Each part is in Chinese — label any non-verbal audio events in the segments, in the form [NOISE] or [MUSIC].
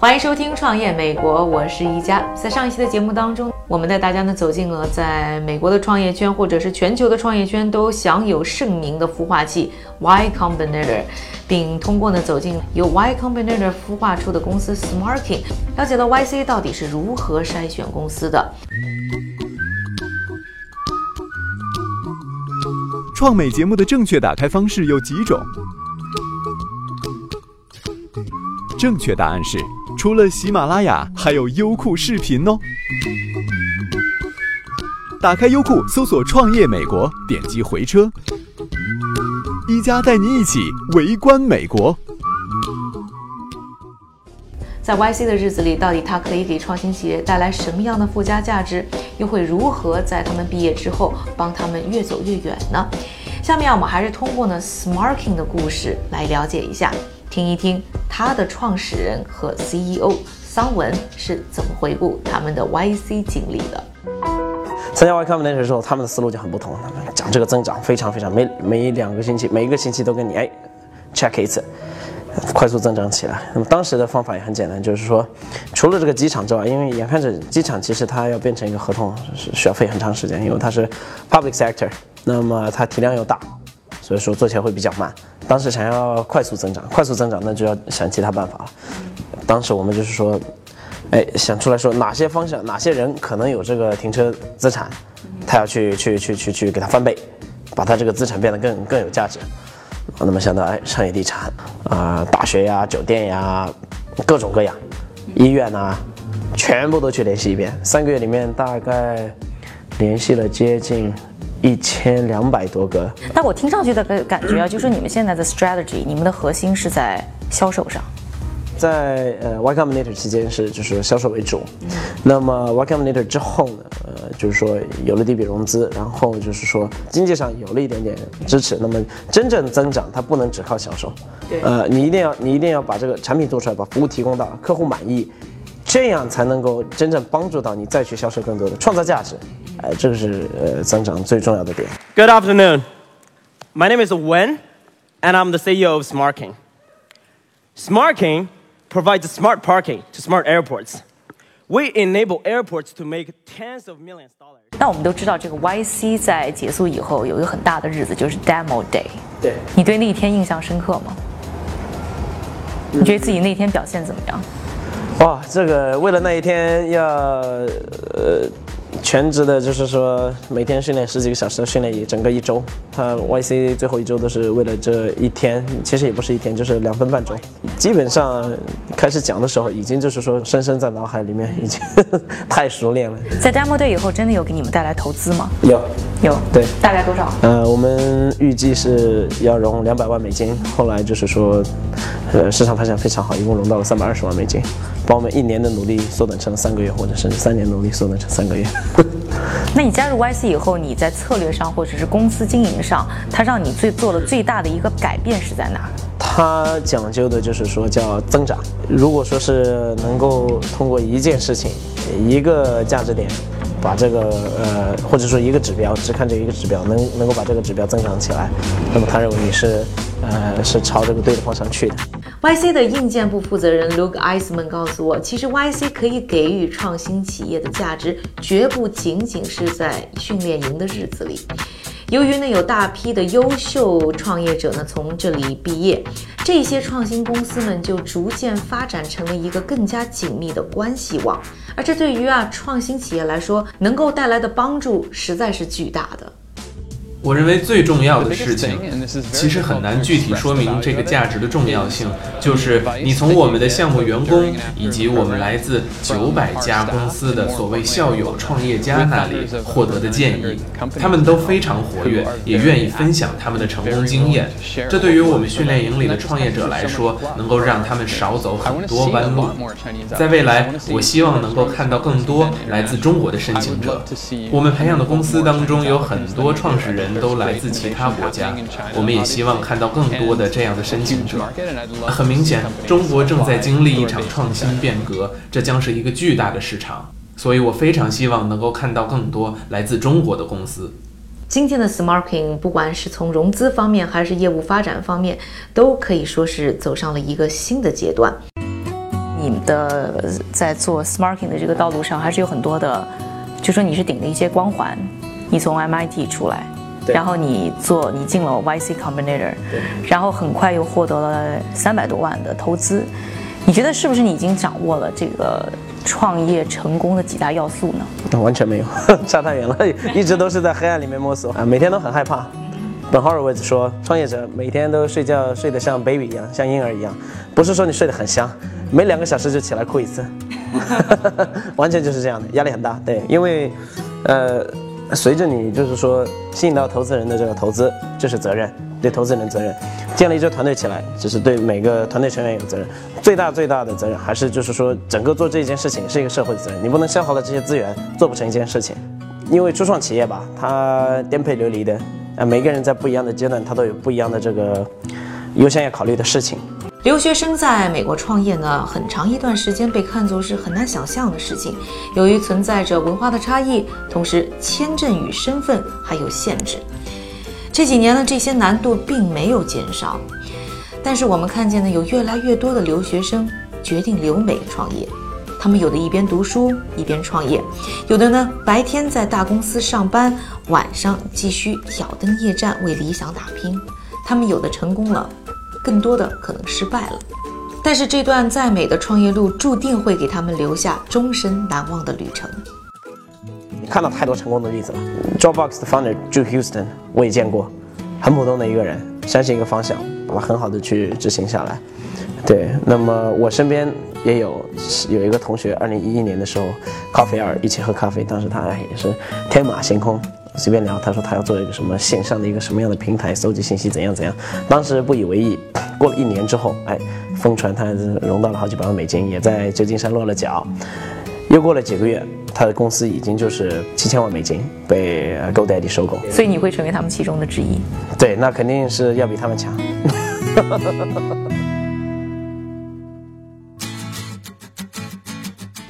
欢迎收听《创业美国》，我是一加。在上一期的节目当中，我们带大家呢走进了在美国的创业圈或者是全球的创业圈都享有盛名的孵化器 Y Combinator，并通过呢走进由 Y Combinator 孵化出的公司 Smarking，了解到 YC 到底是如何筛选公司的。创美节目的正确打开方式有几种？正确答案是，除了喜马拉雅，还有优酷视频哦。打开优酷，搜索“创业美国”，点击回车，一加带你一起围观美国。在 YC 的日子里，到底它可以给创新企业带来什么样的附加价值？又会如何在他们毕业之后帮他们越走越远呢？下面我们还是通过呢 Smarking 的故事来了解一下，听一听他的创始人和 CEO 桑文是怎么回顾他们的 YC 经历的。参加 Y Combinator 的时候，他们的思路就很不同。他们讲这个增长非常非常每每两个星期，每一个星期都跟你哎 check 一次，快速增长起来。那么当时的方法也很简单，就是说，除了这个机场之外，因为眼看着机场其实它要变成一个合同是需要费很长时间，因为它是 public sector，那么它体量又大，所以说做起来会比较慢。当时想要快速增长，快速增长那就要想其他办法了。当时我们就是说。哎，想出来说哪些方向、哪些人可能有这个停车资产，他要去去去去去给他翻倍，把他这个资产变得更更有价值。那么想到哎，商业地产啊、大学呀、酒店呀，各种各样，医院呐、全部都去联系一遍。三个月里面大概联系了接近一千两百多个。但我听上去的感感觉啊，就是你们现在的 strategy，你们的核心是在销售上。在呃 Y Combinator 期间是就是销售为主，那么 Y Combinator 之后呢，呃就是说有了第一笔融资，然后就是说经济上有了一点点支持，那么真正增长它不能只靠销售，对呃你一定要你一定要把这个产品做出来，把服务提供到客户满意，这样才能够真正帮助到你再去销售更多的，创造价值，呃这个是呃增长最重要的点。 Good afternoon. My name is Wen, and I'm the CEO of Smarking. Smarking provides smart parking to smart airports. We enable airports to make tens of millions of dollars. 那我们都知道，这个 YC 在结束以后有一个很大的日子，就是 Demo Day。对。你对那一天印象深刻吗？你觉得自己那天表现怎么样？哇，这个为了那一天要呃 全职的，就是说每天训练十几个小时的训练，一整个一周。他 YC 最后一周都是为了这一天，其实也不是一天，就是两分半钟。基本上开始讲的时候，已经就是说深深在脑海里面，已经 [LAUGHS] 太熟练了。在 Demo Day 以后，真的有给你们带来投资吗？有，有。对。大概多少？呃，我们预计是要融两百万美金，后来就是说，呃，市场反响非常好，一共融到了三百二十万美金，把我们一年的努力缩短成了三个月，或者甚至三年努力缩短成三个月。[LAUGHS] 那你加入 YC 以后，你在策略上或者是公司经营上，它让你最做的最大的一个改变是在哪儿？它讲究的就是说叫增长。如果说是能够通过一件事情、一个价值点，把这个呃或者说一个指标，只看这一个指标，能能够把这个指标增长起来，那么他认为你是呃是朝这个对的方向去的。YC 的硬件部负责人 Luke Eisman 告诉我，其实 YC 可以给予创新企业的价值，绝不仅仅是在训练营的日子里。由于呢有大批的优秀创业者呢从这里毕业，这些创新公司们就逐渐发展成了一个更加紧密的关系网，而这对于啊创新企业来说，能够带来的帮助实在是巨大的。我认为最重要的事情，其实很难具体说明这个价值的重要性。就是你从我们的项目员工以及我们来自九百家公司的所谓校友、创业家那里获得的建议，他们都非常活跃，也愿意分享他们的成功经验。这对于我们训练营里的创业者来说，能够让他们少走很多弯路。在未来，我希望能够看到更多来自中国的申请者。我们培养的公司当中有很多创始人。都来自其他国家，我们也希望看到更多的这样的申请者。很明显，中国正在经历一场创新变革，这将是一个巨大的市场，所以我非常希望能够看到更多来自中国的公司。今天的 Smarking，不管是从融资方面还是业务发展方面，都可以说是走上了一个新的阶段。你的在做 Smarking 的这个道路上，还是有很多的，就说你是顶着一些光环。你从 MIT 出来。然后你做，你进了 YC Combinator，然后很快又获得了三百多万的投资。你觉得是不是你已经掌握了这个创业成功的几大要素呢？那 [LAUGHS] 完全没有，[LAUGHS] 差太远了，[LAUGHS] 一直都是在黑暗里面摸索啊，每天都很害怕。本哈尔维兹说，创业者每天都睡觉睡得像 baby 一样，像婴儿一样，不是说你睡得很香，每两个小时就起来哭一次，完全就是这样的，压力很大。对，因为，呃。随着你就是说吸引到投资人的这个投资，这是责任，对投资人责任。建立一支团队起来，只是对每个团队成员有责任。最大最大的责任还是就是说整个做这件事情是一个社会责任。你不能消耗了这些资源做不成一件事情，因为初创企业吧，它颠沛流离的，啊，每个人在不一样的阶段，他都有不一样的这个优先要考虑的事情。留学生在美国创业呢，很长一段时间被看作是很难想象的事情。由于存在着文化的差异，同时签证与身份还有限制。这几年呢，这些难度并没有减少。但是我们看见呢，有越来越多的留学生决定留美创业。他们有的一边读书一边创业，有的呢白天在大公司上班，晚上继续挑灯夜战为理想打拼。他们有的成功了。更多的可能失败了，但是这段再美的创业路注定会给他们留下终身难忘的旅程。看到太多成功的例子了，Dropbox 的 founder Drew Houston 我也见过，很普通的一个人，相信一个方向，把它很好的去执行下来。对，那么我身边也有有一个同学，二零一一年的时候，咖啡尔一起喝咖啡，当时他也是天马行空。随便聊，他说他要做一个什么线上的一个什么样的平台，搜集信息怎样怎样。当时不以为意，过了一年之后，哎，疯传他融到了好几百万美金，也在旧金山落了脚。又过了几个月，他的公司已经就是七千万美金被 GoDaddy 收购。所以你会成为他们其中的之一？对，那肯定是要比他们强。[LAUGHS]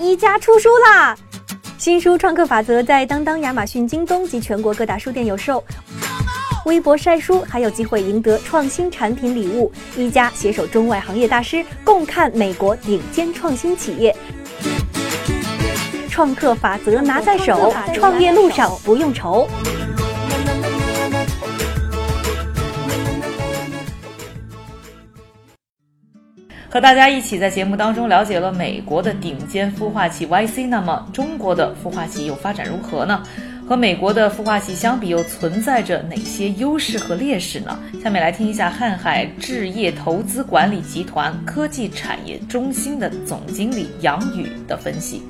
一家出书啦！新书《创客法则》在当当、亚马逊、京东及全国各大书店有售。微博晒书还有机会赢得创新产品礼物。一家携手中外行业大师，共看美国顶尖创新企业。创客法则拿在手，创业路上不用愁。和大家一起在节目当中了解了美国的顶尖孵化器 YC，那么中国的孵化器又发展如何呢？和美国的孵化器相比，又存在着哪些优势和劣势呢？下面来听一下瀚海置业投资管理集团科技产业中心的总经理杨宇的分析。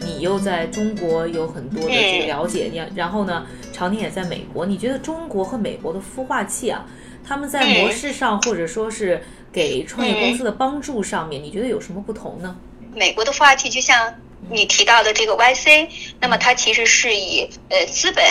你又在中国有很多的这个了解，你然后呢，常年也在美国，你觉得中国和美国的孵化器啊，他们在模式上或者说是？给创业公司的帮助上面，你觉得有什么不同呢？美国的孵化器就像你提到的这个 YC，那么它其实是以呃资本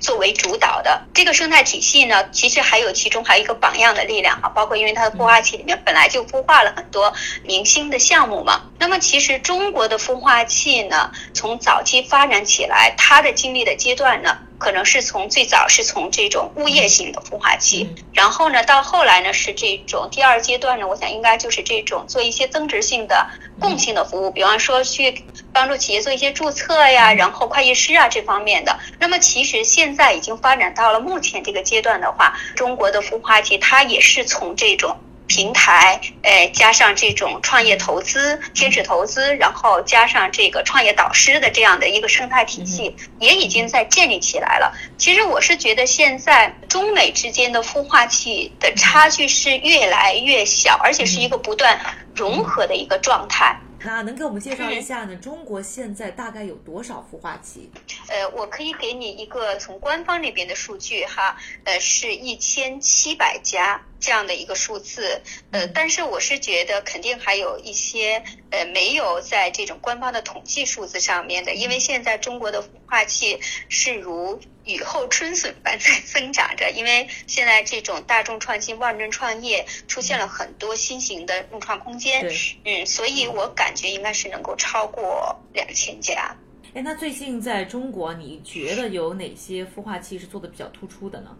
作为主导的这个生态体系呢，其实还有其中还有一个榜样的力量啊，包括因为它的孵化器里面本来就孵化了很多明星的项目嘛。那么其实中国的孵化器呢，从早期发展起来，它的经历的阶段呢。可能是从最早是从这种物业型的孵化器，然后呢，到后来呢是这种第二阶段呢，我想应该就是这种做一些增值性的共性的服务，比方说去帮助企业做一些注册呀，然后会计师啊这方面的。那么其实现在已经发展到了目前这个阶段的话，中国的孵化器它也是从这种。平台，呃，加上这种创业投资、天使投资，然后加上这个创业导师的这样的一个生态体系，也已经在建立起来了。其实我是觉得，现在中美之间的孵化器的差距是越来越小，而且是一个不断融合的一个状态。那能给我们介绍一下呢？中国现在大概有多少孵化器？呃，我可以给你一个从官方那边的数据哈，呃，是一千七百家这样的一个数字。呃，但是我是觉得肯定还有一些呃没有在这种官方的统计数字上面的，因为现在中国的孵化器是如。雨后春笋般在 [LAUGHS] 增长着，因为现在这种大众创新、万众创业出现了很多新型的共创空间，嗯，所以我感觉应该是能够超过两千家。哎，那最近在中国，你觉得有哪些孵化器是做的比较突出的呢？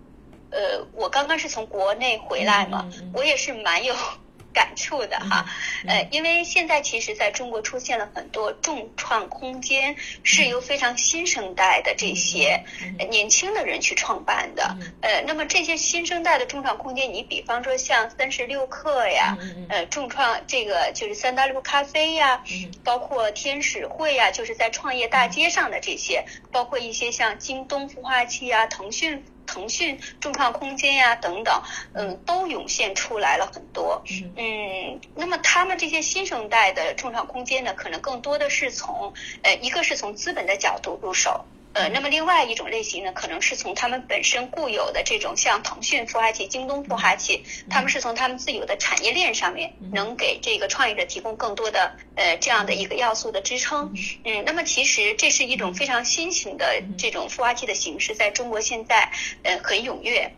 呃，我刚刚是从国内回来嘛，我也是蛮有。感触的哈，呃，因为现在其实在中国出现了很多众创空间，是由非常新生代的这些年轻的人去创办的。呃，那么这些新生代的众创空间，你比方说像三十六氪呀，呃，众创这个就是三 W 咖啡呀，包括天使会呀，就是在创业大街上的这些，包括一些像京东孵化器呀，腾讯。腾讯众创空间呀，等等，嗯，都涌现出来了很多。嗯，那么他们这些新生代的众创空间呢，可能更多的是从，呃，一个是从资本的角度入手。呃，那么另外一种类型呢，可能是从他们本身固有的这种像腾讯孵化器、京东孵化器，他们是从他们自有的产业链上面，能给这个创业者提供更多的呃这样的一个要素的支撑。嗯，那么其实这是一种非常新型的这种孵化器的形式，在中国现在呃很踊跃。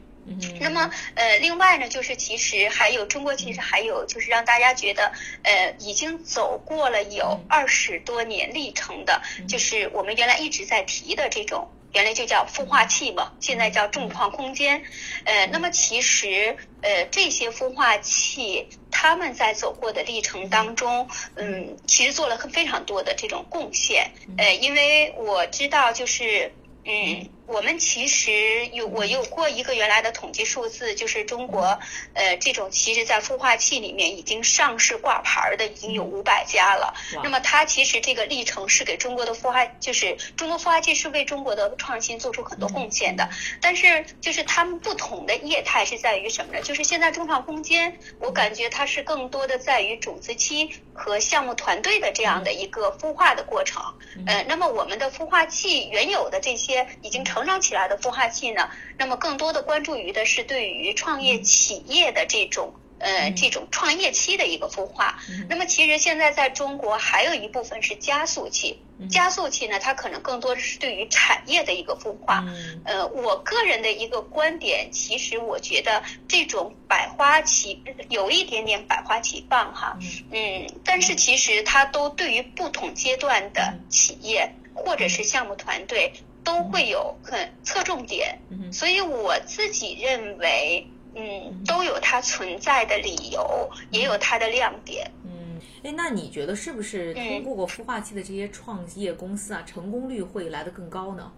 那么，呃，另外呢，就是其实还有中国，其实还有就是让大家觉得，呃，已经走过了有二十多年历程的，就是我们原来一直在提的这种，原来就叫孵化器嘛，现在叫众创空间。呃，那么其实，呃，这些孵化器他们在走过的历程当中，嗯，其实做了非常多的这种贡献。呃，因为我知道，就是，嗯。我们其实有我有过一个原来的统计数字，就是中国，呃，这种其实在孵化器里面已经上市挂牌的已经有五百家了。那么它其实这个历程是给中国的孵化，就是中国孵化器是为中国的创新做出很多贡献的。但是就是他们不同的业态是在于什么呢？就是现在中创空间，我感觉它是更多的在于种子期和项目团队的这样的一个孵化的过程。呃，那么我们的孵化器原有的这些已经成。长起来的孵化器呢，那么更多的关注于的是对于创业企业的这种呃这种创业期的一个孵化。那么其实现在在中国还有一部分是加速器，加速器呢，它可能更多的是对于产业的一个孵化。呃，我个人的一个观点，其实我觉得这种百花齐有一点点百花齐放哈，嗯，但是其实它都对于不同阶段的企业或者是项目团队。都会有很侧重点，所以我自己认为，嗯，都有它存在的理由，也有它的亮点。嗯，哎，那你觉得是不是通过过孵化器的这些创业公司啊，成功率会来得更高呢？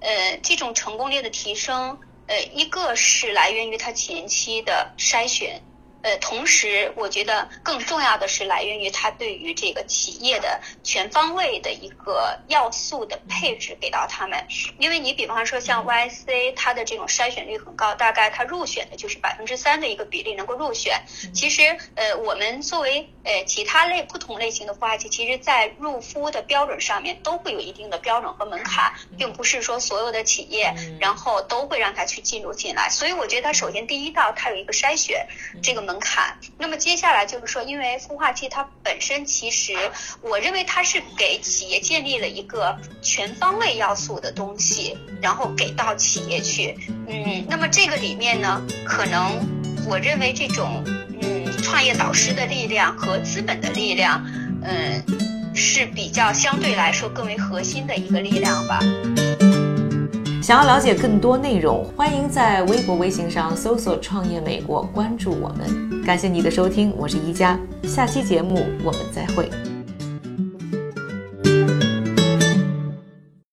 呃，这种成功率的提升，呃，一个是来源于它前期的筛选。呃，同时，我觉得更重要的是来源于它对于这个企业的全方位的一个要素的配置给到他们。因为你比方说像 YC，它的这种筛选率很高，大概它入选的就是百分之三的一个比例能够入选。其实，呃，我们作为呃其他类不同类型的孵化器，其实在入孵的标准上面都会有一定的标准和门槛，并不是说所有的企业然后都会让它去进入进来。所以我觉得它首先第一道它有一个筛选这个。门槛。那么接下来就是说，因为孵化器它本身其实，我认为它是给企业建立了一个全方位要素的东西，然后给到企业去。嗯，那么这个里面呢，可能我认为这种嗯创业导师的力量和资本的力量，嗯是比较相对来说更为核心的一个力量吧。想要了解更多内容，欢迎在微博、微信上搜索“创业美国”，关注我们。感谢你的收听，我是一加，下期节目我们再会。